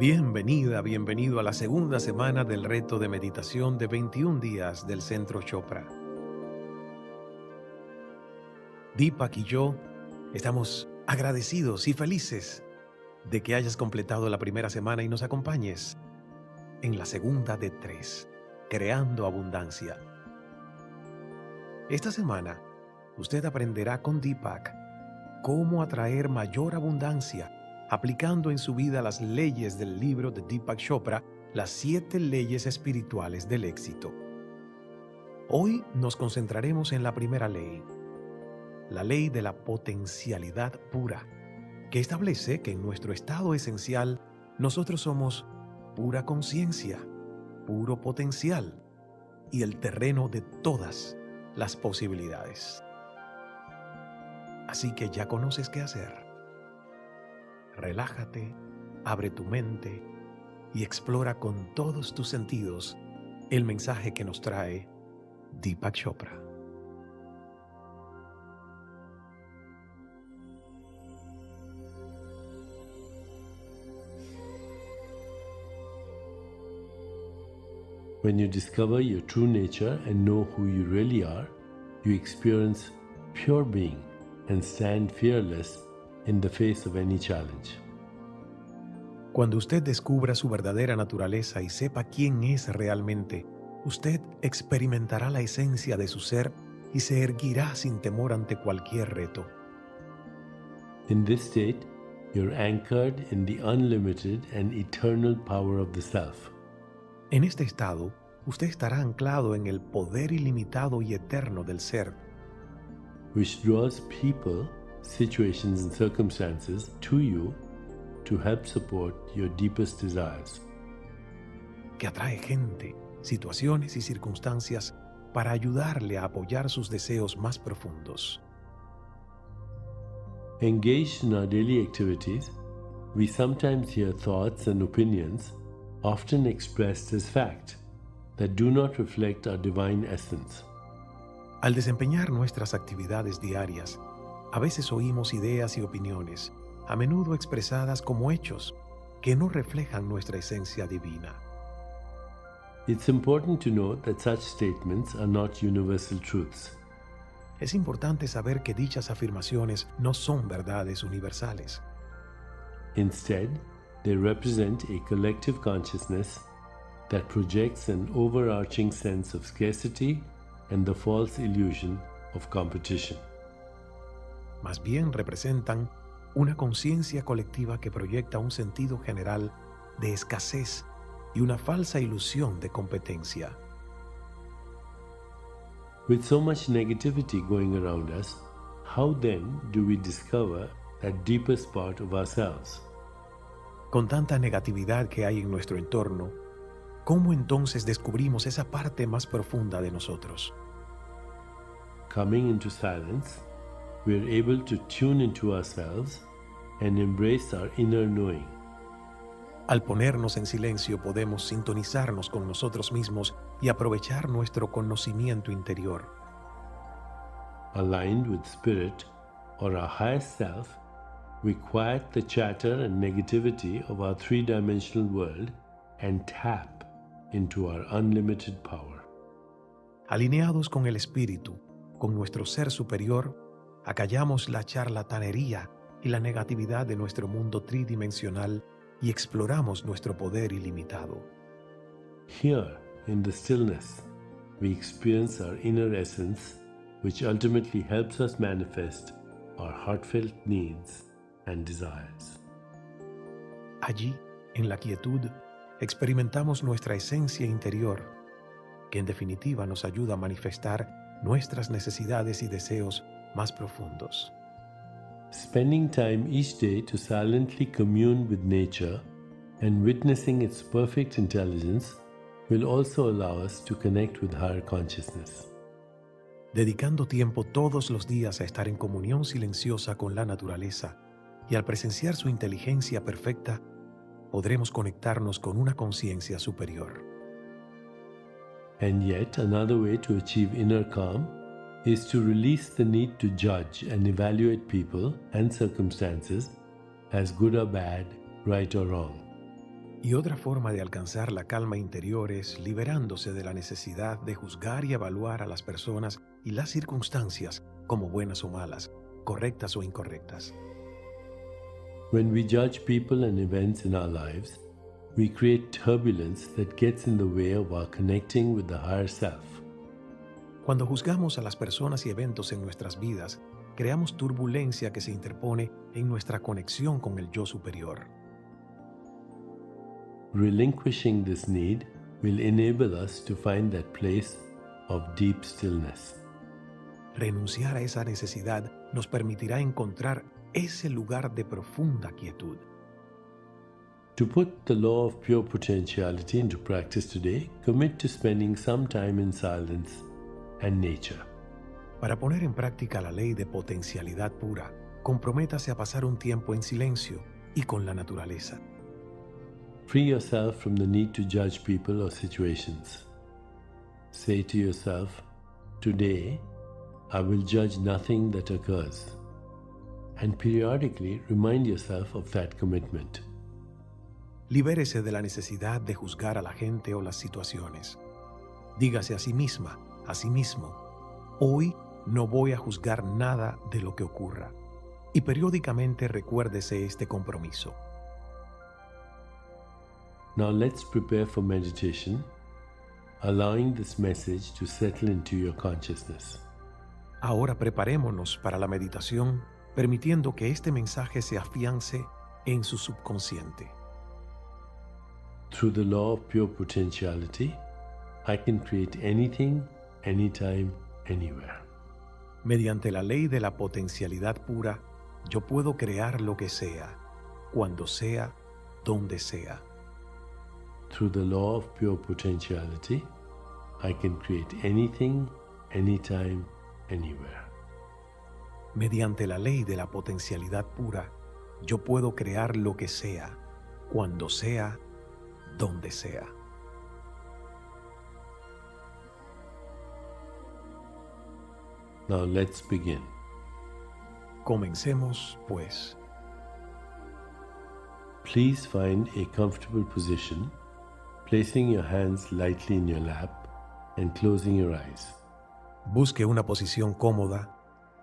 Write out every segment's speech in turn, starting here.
Bienvenida, bienvenido a la segunda semana del reto de meditación de 21 días del Centro Chopra. Deepak y yo estamos agradecidos y felices de que hayas completado la primera semana y nos acompañes en la segunda de tres, creando abundancia. Esta semana, usted aprenderá con Deepak cómo atraer mayor abundancia aplicando en su vida las leyes del libro de Deepak Chopra, las siete leyes espirituales del éxito. Hoy nos concentraremos en la primera ley, la ley de la potencialidad pura, que establece que en nuestro estado esencial nosotros somos pura conciencia, puro potencial y el terreno de todas las posibilidades. Así que ya conoces qué hacer relájate, abre tu mente y explora con todos tus sentidos el mensaje que nos trae Deepak Chopra. When you discover your true nature and know who you really are, you experience pure being and stand fearless in the face of any challenge. Cuando usted descubra su verdadera naturaleza y sepa quién es realmente, usted experimentará la esencia de su ser y se erguirá sin temor ante cualquier reto. In this state, you're anchored in the unlimited and eternal power of the self. En este estado, usted estará anclado en el poder ilimitado y eterno del ser, which draws people situations and circumstances to you to help support your deepest desires. Que atrae gente, situaciones y circunstancias para ayudarle a apoyar sus deseos más profundos. Engaged in our daily activities, we sometimes hear thoughts and opinions, often expressed as fact, that do not reflect our divine essence. Al desempeñar nuestras actividades diarias, a veces oímos ideas y opiniones, a menudo expresadas como hechos, que no reflejan nuestra esencia divina. It's important to note that such statements are not universal truths. Es importante saber que dichas afirmaciones no son verdades universales. Instead, they represent a collective consciousness that projects an overarching sense of scarcity and the false illusion of competition más bien representan una conciencia colectiva que proyecta un sentido general de escasez y una falsa ilusión de competencia. With so much negativity going around us, how then do we discover that deepest part of ourselves? Con tanta negatividad que hay en nuestro entorno, ¿cómo entonces descubrimos esa parte más profunda de nosotros? Coming into silence we are able to tune into ourselves and embrace our inner knowing. Al ponernos en silencio podemos sintonizarnos con nosotros mismos y aprovechar nuestro conocimiento interior. Aligned with spirit or our highest self, we quiet the chatter and negativity of our three-dimensional world and tap into our unlimited power. Alineados con el espíritu, con nuestro ser superior, acallamos la charlatanería y la negatividad de nuestro mundo tridimensional y exploramos nuestro poder ilimitado. Here, in the stillness, we experience our inner essence, which ultimately helps us manifest our heartfelt needs and desires. Allí, en la quietud, experimentamos nuestra esencia interior, que en definitiva nos ayuda a manifestar nuestras necesidades y deseos más profundos. Spending time each day to silently commune with nature and witnessing its perfect intelligence will also allow us to connect with higher consciousness. Dedicando tiempo todos los días a estar en comunión silenciosa con la naturaleza y al presenciar su inteligencia perfecta, podremos conectarnos con una conciencia superior. And yet another way to achieve inner calm is to release the need to judge and evaluate people and circumstances as good or bad, right or wrong. Y otra forma de alcanzar la calma interior es liberándose de la necesidad de juzgar y evaluar a las personas y las circunstancias como buenas o malas, correctas o incorrectas. When we judge people and events in our lives, we create turbulence that gets in the way of our connecting with the higher self. Cuando juzgamos a las personas y eventos en nuestras vidas, creamos turbulencia que se interpone en nuestra conexión con el yo superior. Relinquishing this need will enable us to find that place of deep stillness. Renunciar a esa necesidad nos permitirá encontrar ese lugar de profunda quietud. To put the law of pure potentiality into practice today, commit to spending some time in silence and nature. Para poner en práctica la ley de potencialidad pura, comprométase a pasar un tiempo en silencio y con la naturaleza. Free yourself from the need to judge people or situations. Say to yourself, Today, I will judge nothing that occurs. And periodically remind yourself of that commitment. Libérese de la necesidad de juzgar a la gente o las situaciones. Dígase a sí misma, a sí mismo, hoy no voy a juzgar nada de lo que ocurra. Y periódicamente recuérdese este compromiso. Now let's prepare for meditation, allowing this message to settle into your consciousness. Ahora preparémonos para la meditación, permitiendo que este mensaje se afiance en su subconsciente. Through the law of pure potentiality, I can create anything, anytime, anywhere. Mediante la ley de la potencialidad pura, yo puedo crear lo que sea, cuando sea, donde sea. Through the law of pure potentiality, I can create anything, anytime, anywhere. Mediante la ley de la potencialidad pura, yo puedo crear lo que sea, cuando sea, donde sea. Now let's begin. Comencemos, pues. Please find a comfortable position, placing your hands lightly in your lap and closing your eyes. Busque una posición cómoda,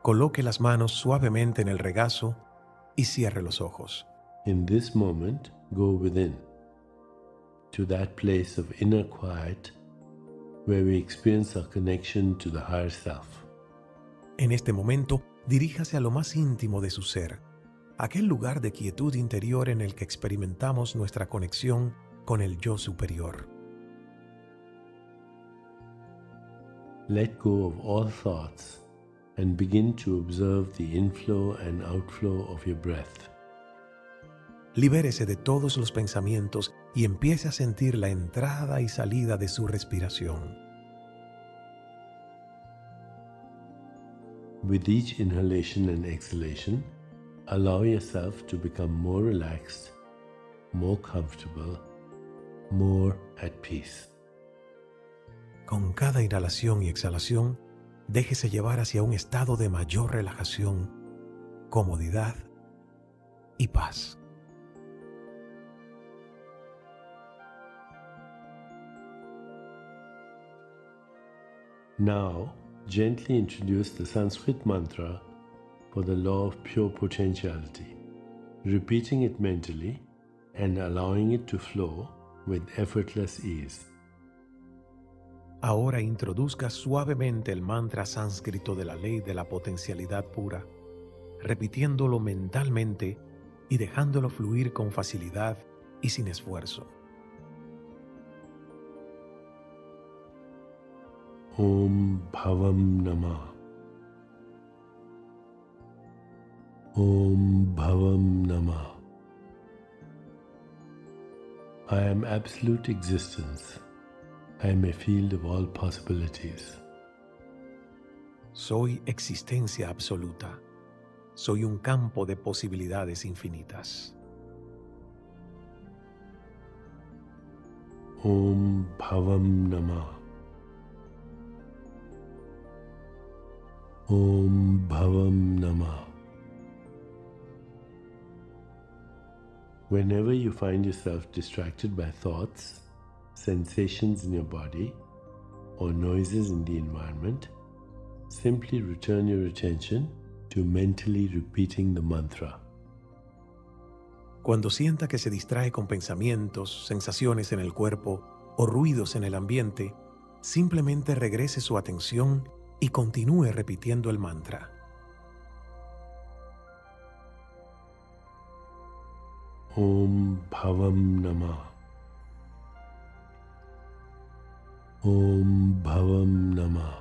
coloque las manos suavemente en el regazo y cierre los ojos. In this moment, go within to that place of inner quiet where we experience our connection to the higher self. En este momento, diríjase a lo más íntimo de su ser, aquel lugar de quietud interior en el que experimentamos nuestra conexión con el yo superior. Let go of all thoughts and begin to observe the inflow and outflow of your breath. Libérese de todos los pensamientos y empiece a sentir la entrada y salida de su respiración. With each inhalation and exhalation, allow yourself to become more relaxed, more comfortable, more at peace. Con cada inhalación y exhalación, déjese llevar hacia un estado de mayor relajación, comodidad y paz. Now, gently introduce the Sanskrit mantra for the law of pure potentiality, repeating it mentally and allowing it to flow with effortless ease. Ahora introduzca suavemente el mantra sánscrito de la ley de la potencialidad pura, repitiéndolo mentalmente y dejándolo fluir con facilidad y sin esfuerzo. Om Bhavam Nama. Om Bhavam Nama. I am absolute existence. I am a field of all possibilities. Soy existencia absoluta. Soy un campo de posibilidades infinitas. Om Bhavam Nama. Om Bhavam Nama. Whenever you find yourself distracted by thoughts, sensations in your body, or noises in the environment, simply return your attention to mentally repeating the mantra. Cuando sienta que se distrae con pensamientos, sensaciones en el cuerpo o ruidos en el ambiente, simplemente regrese su atención y continúe repitiendo el mantra. Om Bhavam Namah. Om Bhavam Namah.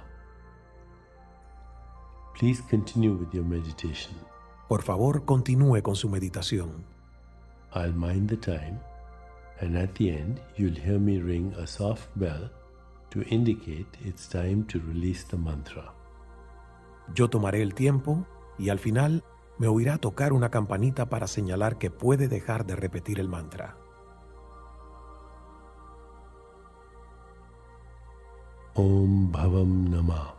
Please continue with your meditation. Por favor, continúe con su meditación. I'll mind the time, and at the end, you'll hear me ring a soft bell to indicate it's time to release the mantra. Yo tomaré el tiempo y al final me oirá tocar una campanita para señalar que puede dejar de repetir el mantra. Om Bhavam Namah.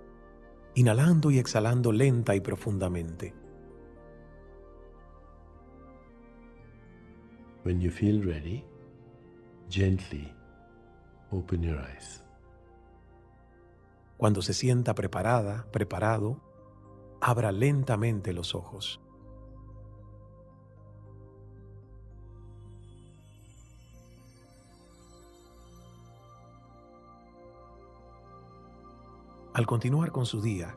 inhalando y exhalando lenta y profundamente. When you feel ready, gently open your eyes. Cuando se sienta preparada, preparado, abra lentamente los ojos. Al continuar con su día,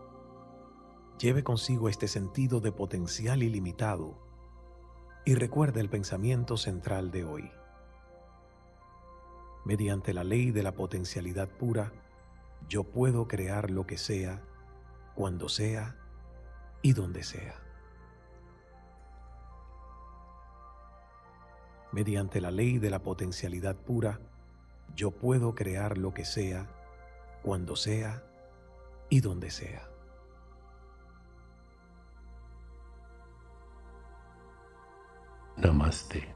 lleve consigo este sentido de potencial ilimitado y recuerde el pensamiento central de hoy. Mediante la ley de la potencialidad pura, yo puedo crear lo que sea, cuando sea y donde sea. Mediante la ley de la potencialidad pura, yo puedo crear lo que sea, cuando sea y donde sea. Namaste.